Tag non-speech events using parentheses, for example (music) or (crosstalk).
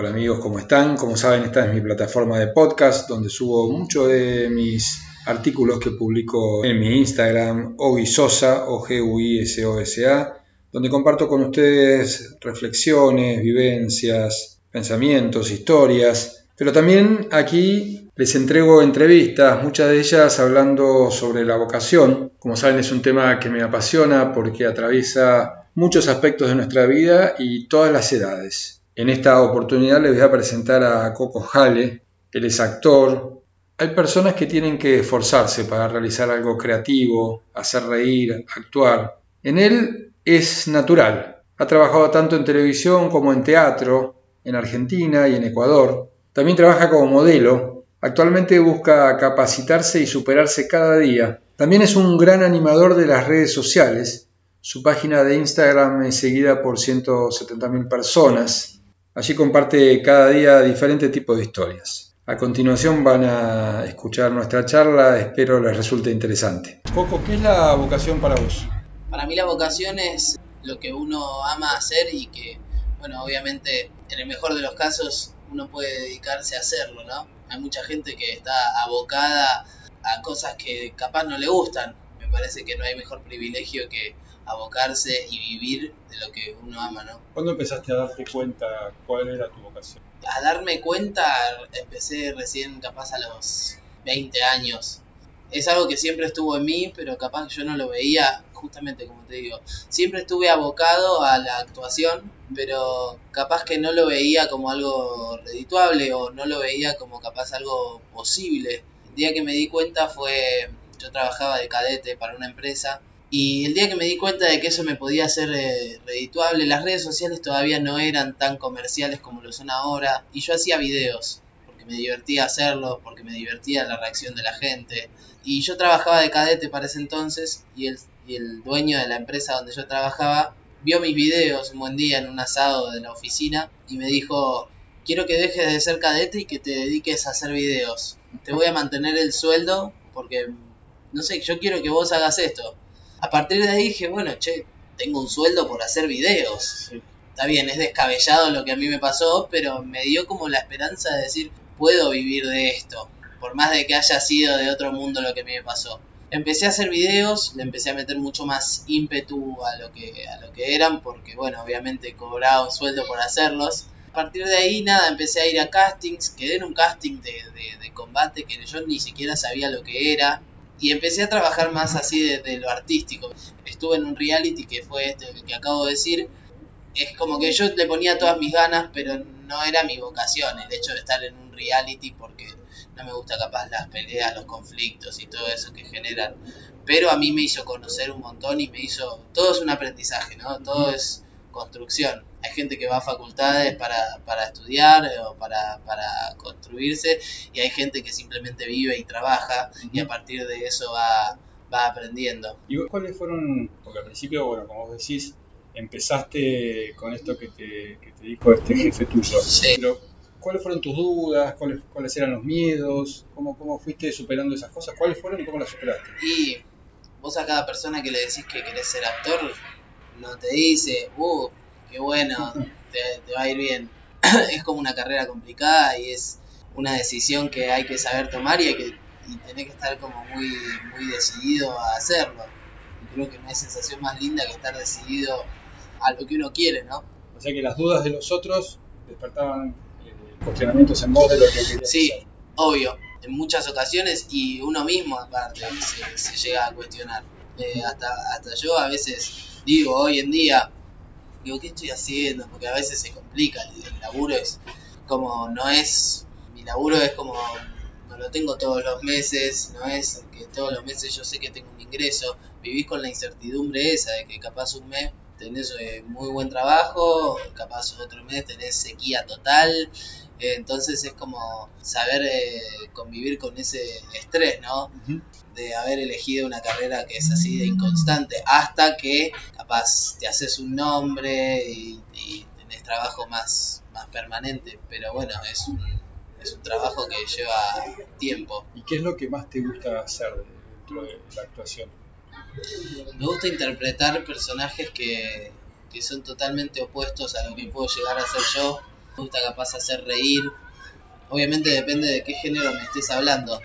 Hola amigos, ¿cómo están? Como saben, esta es mi plataforma de podcast donde subo muchos de mis artículos que publico en mi Instagram, Ogisosa, o g u i s o s a donde comparto con ustedes reflexiones, vivencias, pensamientos, historias, pero también aquí les entrego entrevistas, muchas de ellas hablando sobre la vocación. Como saben, es un tema que me apasiona porque atraviesa muchos aspectos de nuestra vida y todas las edades. En esta oportunidad les voy a presentar a Coco Jale. Él es actor. Hay personas que tienen que esforzarse para realizar algo creativo, hacer reír, actuar. En él es natural. Ha trabajado tanto en televisión como en teatro, en Argentina y en Ecuador. También trabaja como modelo. Actualmente busca capacitarse y superarse cada día. También es un gran animador de las redes sociales su página de Instagram es seguida por 170.000 personas. Allí comparte cada día diferentes tipos de historias. A continuación van a escuchar nuestra charla, espero les resulte interesante. Coco, ¿qué es la vocación para vos? Para mí la vocación es lo que uno ama hacer y que, bueno, obviamente en el mejor de los casos uno puede dedicarse a hacerlo, ¿no? Hay mucha gente que está abocada a cosas que capaz no le gustan. Me parece que no hay mejor privilegio que abocarse y vivir de lo que uno ama, ¿no? ¿Cuándo empezaste a darte cuenta cuál era tu vocación? A darme cuenta empecé recién capaz a los 20 años. Es algo que siempre estuvo en mí, pero capaz yo no lo veía, justamente como te digo. Siempre estuve abocado a la actuación, pero capaz que no lo veía como algo redituable o no lo veía como capaz algo posible. El día que me di cuenta fue, yo trabajaba de cadete para una empresa y el día que me di cuenta de que eso me podía hacer eh, redituable, las redes sociales todavía no eran tan comerciales como lo son ahora. Y yo hacía videos, porque me divertía hacerlos, porque me divertía la reacción de la gente. Y yo trabajaba de cadete para ese entonces y el, y el dueño de la empresa donde yo trabajaba vio mis videos un buen día en un asado de la oficina y me dijo, quiero que dejes de ser cadete y que te dediques a hacer videos. Te voy a mantener el sueldo porque, no sé, yo quiero que vos hagas esto a partir de ahí dije, bueno, che, tengo un sueldo por hacer videos. Está bien, es descabellado lo que a mí me pasó, pero me dio como la esperanza de decir, puedo vivir de esto, por más de que haya sido de otro mundo lo que a mí me pasó. Empecé a hacer videos, le empecé a meter mucho más ímpetu a lo que, a lo que eran, porque bueno, obviamente cobraba un sueldo por hacerlos. A partir de ahí, nada, empecé a ir a castings, quedé en un casting de, de, de combate que yo ni siquiera sabía lo que era, y empecé a trabajar más así de, lo artístico. Estuve en un reality que fue este que acabo de decir. Es como que yo le ponía todas mis ganas, pero no era mi vocación el hecho de estar en un reality porque no me gusta capaz las peleas, los conflictos y todo eso que generan. Pero a mí me hizo conocer un montón y me hizo... Todo es un aprendizaje, ¿no? Todo es construcción. Hay gente que va a facultades para, para estudiar o para, para, construirse y hay gente que simplemente vive y trabaja y a partir de eso va, va aprendiendo. ¿Y cuáles fueron, porque al principio, bueno, como vos decís, empezaste con esto que te, que te dijo este jefe tuyo, sí. pero ¿cuáles fueron tus dudas? ¿Cuáles, cuáles eran los miedos? ¿Cómo, ¿Cómo fuiste superando esas cosas? ¿Cuáles fueron y cómo las superaste? Y vos a cada persona que le decís que querés ser actor, no te dice, uh, qué bueno, te, va a ir bien. (clears throat) es como una carrera complicada y es una decisión que hay que saber tomar y hay que y tener que estar como muy, muy decidido a hacerlo. Y creo que no hay sensación más linda que estar decidido a lo que uno quiere, ¿no? O sea que las dudas de los otros despertaban eh, cuestionamientos en vos de lo que querías Sí, hacer. obvio, en muchas ocasiones y uno mismo aparte se, se llega a cuestionar. Eh, hasta, hasta yo a veces digo hoy en día, digo, ¿qué estoy haciendo? Porque a veces se complica, el, laburo es como, no es, mi laburo es como, no lo tengo todos los meses, no es que todos los meses yo sé que tengo un ingreso, vivís con la incertidumbre esa de que capaz un mes tenés eh, muy buen trabajo, capaz otro mes tenés sequía total, eh, entonces es como saber eh, convivir con ese estrés, ¿no? Uh -huh. De haber elegido una carrera que es así de inconstante, hasta que capaz te haces un nombre y, y tenés trabajo más, más permanente, pero bueno, es un, es un trabajo que lleva tiempo. ¿Y qué es lo que más te gusta hacer dentro de la actuación? Me gusta interpretar personajes que, que son totalmente opuestos a lo que puedo llegar a ser yo me gusta capaz hacer reír. Obviamente depende de qué género me estés hablando.